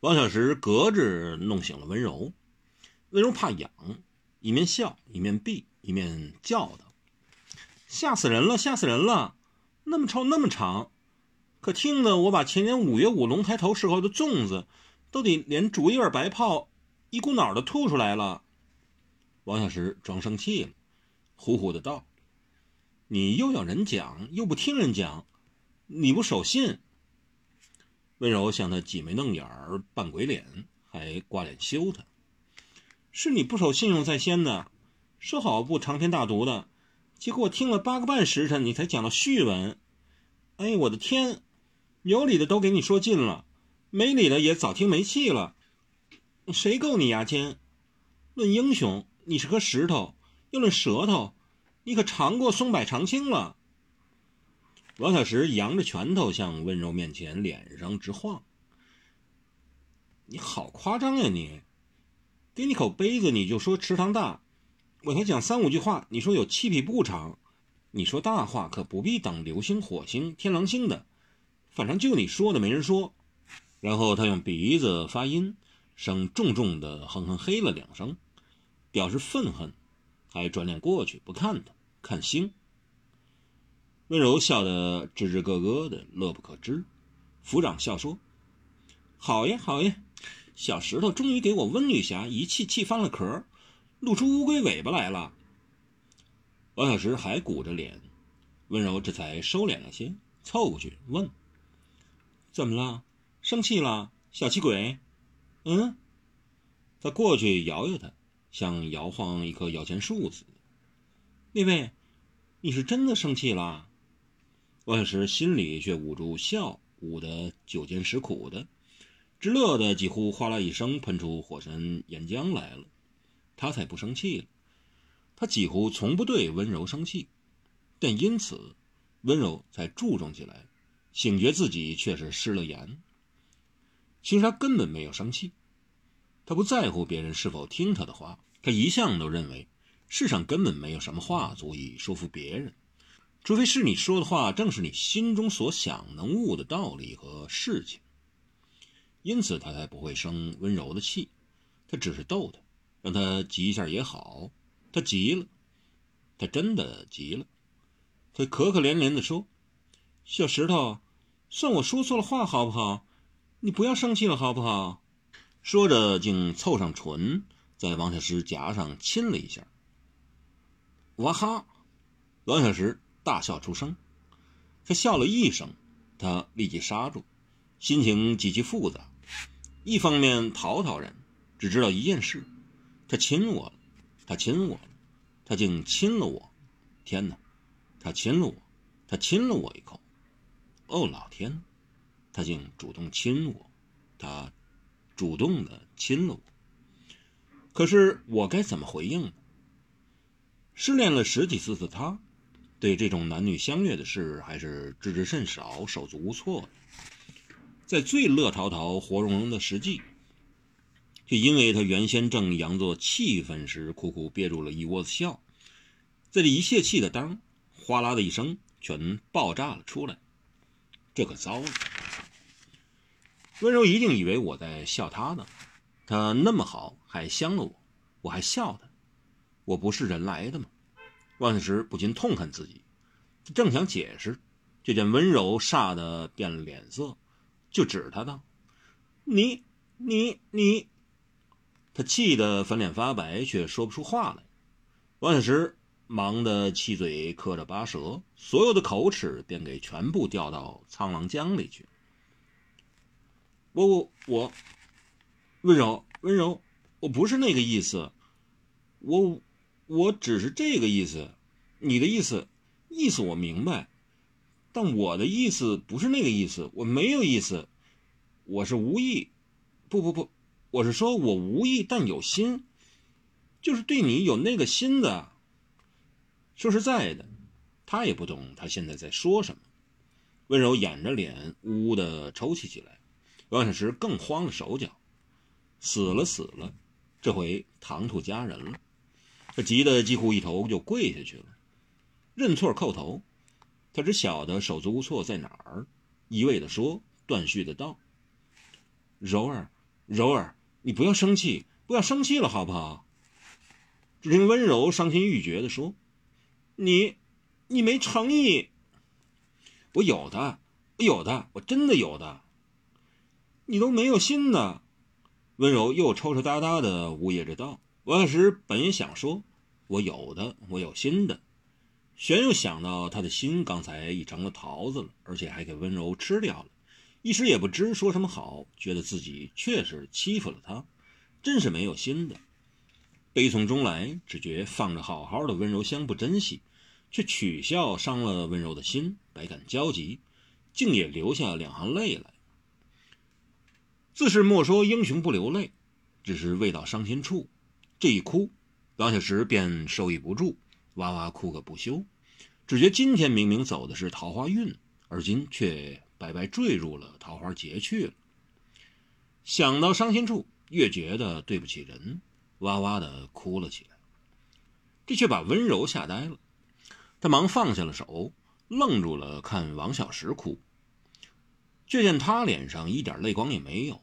王小石隔着弄醒了温柔，温柔怕痒，一面笑一面避一面叫道：“吓死人了，吓死人了！那么臭那么长，可听得我把前年五月五龙抬头时候的粽子，都得连竹叶白泡一股脑的吐出来了。”王小石装生气了，呼呼的道：“你又要人讲，又不听人讲，你不守信。”温柔向他挤眉弄眼儿，扮鬼脸，还挂脸羞他。是你不守信用在先的，说好不长篇大读的，结果我听了八个半时辰，你才讲到序文。哎，我的天，有理的都给你说尽了，没理的也早听没气了。谁够你牙尖？论英雄，你是颗石头；要论舌头，你可尝过松柏长青了。王小石扬着拳头向温柔面前脸上直晃。你好夸张呀！你，给你口杯子你就说池塘大，我才讲三五句话，你说有七匹布长。你说大话可不必等流星、火星、天狼星的，反正就你说的没人说。然后他用鼻子发音，声重重的哼哼嘿了两声，表示愤恨，还转脸过去不看他，看星。温柔笑得吱吱咯咯的，乐不可支。府长笑说：“好呀，好呀，小石头终于给我温女侠一气气翻了壳，露出乌龟尾巴来了。”王小石还鼓着脸，温柔这才收敛了些，凑过去问：“怎么了？生气了？小气鬼？”“嗯。”他过去摇摇他，像摇晃一棵摇钱树似的。“那位，你是真的生气了？”王小石心里却捂住笑，捂得九尖十苦的，直乐得几乎哗啦一声喷出火山岩浆来了。他才不生气了，他几乎从不对温柔生气，但因此温柔才注重起来，醒觉自己却是失了言。其实他根本没有生气，他不在乎别人是否听他的话，他一向都认为世上根本没有什么话足以说服别人。除非是你说的话，正是你心中所想能悟的道理和事情，因此他才不会生温柔的气。他只是逗他，让他急一下也好。他急了，他真的急了。他可可怜怜地说：“小石头，算我说错了话好不好？你不要生气了好不好？”说着，竟凑上唇，在王小石颊上亲了一下。哇哈！王小石。大笑出声，他笑了一声，他立即刹住，心情极其复杂。一方面讨讨人，只知道一件事：他亲我了，他亲我了，他竟亲了我！天哪，他亲了我，他亲了我一口！哦，老天，他竟主动亲我，他主动的亲了我。可是我该怎么回应呢？失恋了十几次的他。对这种男女相悦的事，还是知之甚少，手足无措。在最乐淘淘、活融融的时际，却因为他原先正佯作气愤时，苦苦憋住了一窝子笑，在这一泄气的当，哗啦的一声，全爆炸了出来。这可糟了！温柔一定以为我在笑他呢。他那么好，还香了我，我还笑他，我不是人来的吗？万岁时不禁痛恨自己，正想解释，就见温柔煞得变了脸色，就指他道：“你、你、你！”他气得粉脸发白，却说不出话来。万岁时忙得七嘴磕着八舌，所有的口齿便给全部掉到沧浪江里去。我、我、我，温柔、温柔，我不是那个意思，我。我只是这个意思，你的意思，意思我明白，但我的意思不是那个意思，我没有意思，我是无意，不不不，我是说我无意但有心，就是对你有那个心的。说实在的，他也不懂他现在在说什么。温柔掩着脸，呜呜的抽泣起来。王小石更慌了手脚，死了死了，这回唐突家人了。他急得几乎一头就跪下去了，认错叩头。他只晓得手足无措在哪儿，一味的说，断续的道：“柔儿，柔儿，你不要生气，不要生气了，好不好？”只听温柔伤心欲绝的说：“你，你没诚意。我有的，我有的，我真的有的。你都没有心呢。”温柔又抽抽搭搭的呜咽着道：“王小石本想说，我有的，我有心的。”玄又想到他的心刚才已成了桃子了，而且还给温柔吃掉了，一时也不知说什么好，觉得自己确实欺负了他，真是没有心的。悲从中来，只觉放着好好的温柔香不珍惜，却取笑伤了温柔的心，百感交集，竟也流下两行泪来。自是莫说英雄不流泪，只是未到伤心处，这一哭，王小石便受抑不住，哇哇哭个不休。只觉今天明明走的是桃花运，而今却白白坠入了桃花劫去了。想到伤心处，越觉得对不起人。哇哇的哭了起来，这却把温柔吓呆了。他忙放下了手，愣住了，看王小石哭，却见他脸上一点泪光也没有。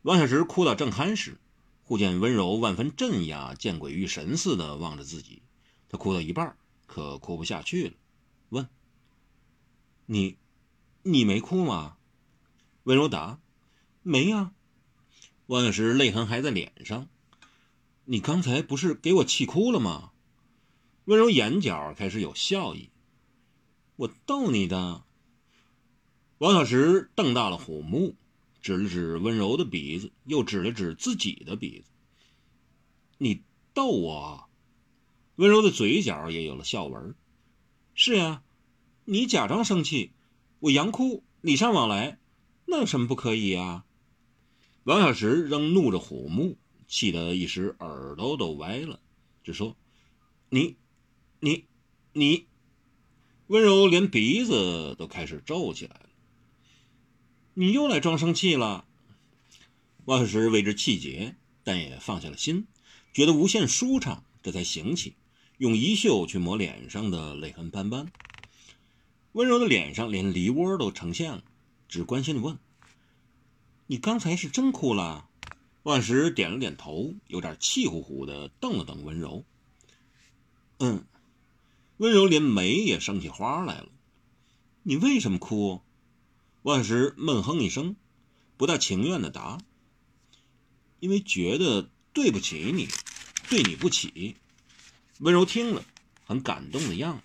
王小石哭到正酣时，忽见温柔万分镇压，见鬼遇神似的望着自己。他哭到一半，可哭不下去了，问：“你，你没哭吗？”温柔答：“没呀。”王小石泪痕还在脸上。你刚才不是给我气哭了吗？温柔眼角开始有笑意。我逗你的。王小石瞪大了虎目，指了指温柔的鼻子，又指了指自己的鼻子。你逗我？温柔的嘴角也有了笑纹。是呀，你假装生气，我佯哭，礼尚往来，那有什么不可以啊？王小石仍怒着虎目。气得一时耳朵都歪了，就说：“你，你，你！”温柔连鼻子都开始皱起来了。你又来装生气了。万石为之气结，但也放下了心，觉得无限舒畅，这才醒起，用衣袖去抹脸上的泪痕斑斑。温柔的脸上连梨窝都呈现了，只关心的问：“你刚才是真哭了？”万石点了点头，有点气呼呼的瞪了瞪温柔。嗯，温柔连眉也生起花来了。你为什么哭？万石闷哼一声，不大情愿的答：“因为觉得对不起你，对你不起。”温柔听了，很感动的样子，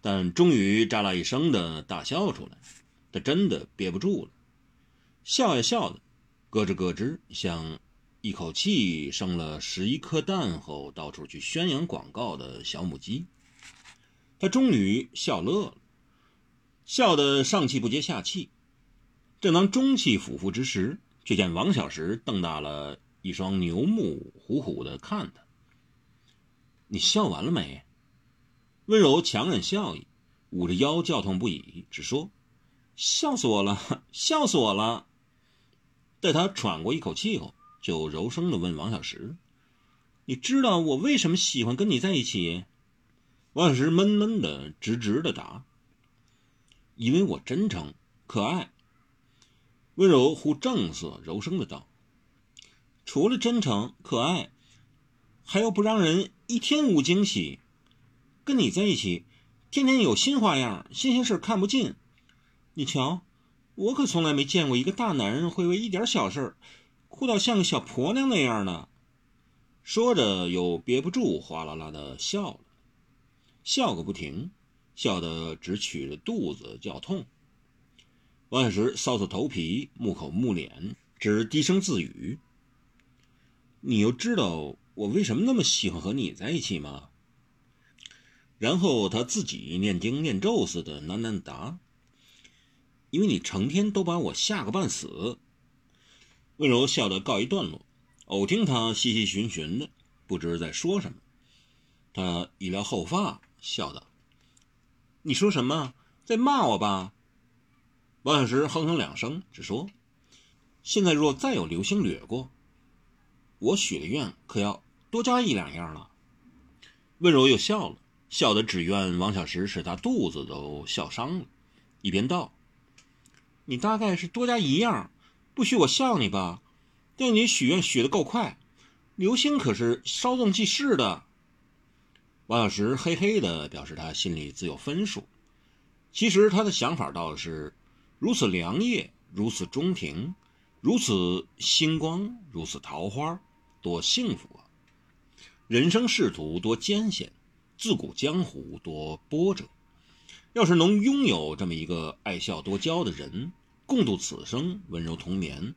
但终于喳啦一声的大笑出来。他真的憋不住了，笑呀笑的。咯吱咯吱，像一口气生了十一颗蛋后到处去宣扬广告的小母鸡。他终于笑乐了，笑得上气不接下气。正当中气俯伏之时，却见王小石瞪大了一双牛目，虎虎的看他。你笑完了没？温柔强忍笑意，捂着腰叫痛不已，只说：“笑死我了，笑死我了。”待他喘过一口气后，就柔声的问王小石：“你知道我为什么喜欢跟你在一起？”王小石闷闷的、直直的答：“因为我真诚、可爱。”温柔忽正色，柔声的道：“除了真诚、可爱，还要不让人一天无惊喜。跟你在一起，天天有新花样、新鲜事看不尽。你瞧。”我可从来没见过一个大男人会为一点小事哭到像个小婆娘那样的。说着，又憋不住，哗啦啦的笑了，笑个不停，笑得直取着肚子叫痛。王小石搔搔头皮，木口木脸，只低声自语：“你又知道我为什么那么喜欢和你在一起吗？”然后他自己念经念咒似的喃喃答。因为你成天都把我吓个半死。温柔笑得告一段落，偶听他细细寻寻的，不知在说什么。他一撩后发，笑道：“你说什么？在骂我吧？”王小石哼哼两声，只说：“现在若再有流星掠过，我许的愿可要多加一两样了。”温柔又笑了，笑得只愿王小石使他肚子都笑伤了，一边道。你大概是多加一样，不许我笑你吧？但你许愿许的够快，流星可是稍纵即逝的。王小石嘿嘿的表示他心里自有分数。其实他的想法倒是：如此良夜，如此中庭，如此星光，如此桃花，多幸福啊！人生仕途多艰险，自古江湖多波折。要是能拥有这么一个爱笑多娇的人，共度此生，温柔同眠，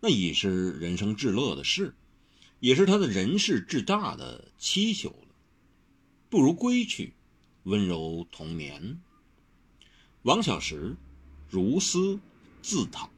那已是人生至乐的事，也是他的人世至大的祈求了。不如归去，温柔同眠。王小石，如斯自讨。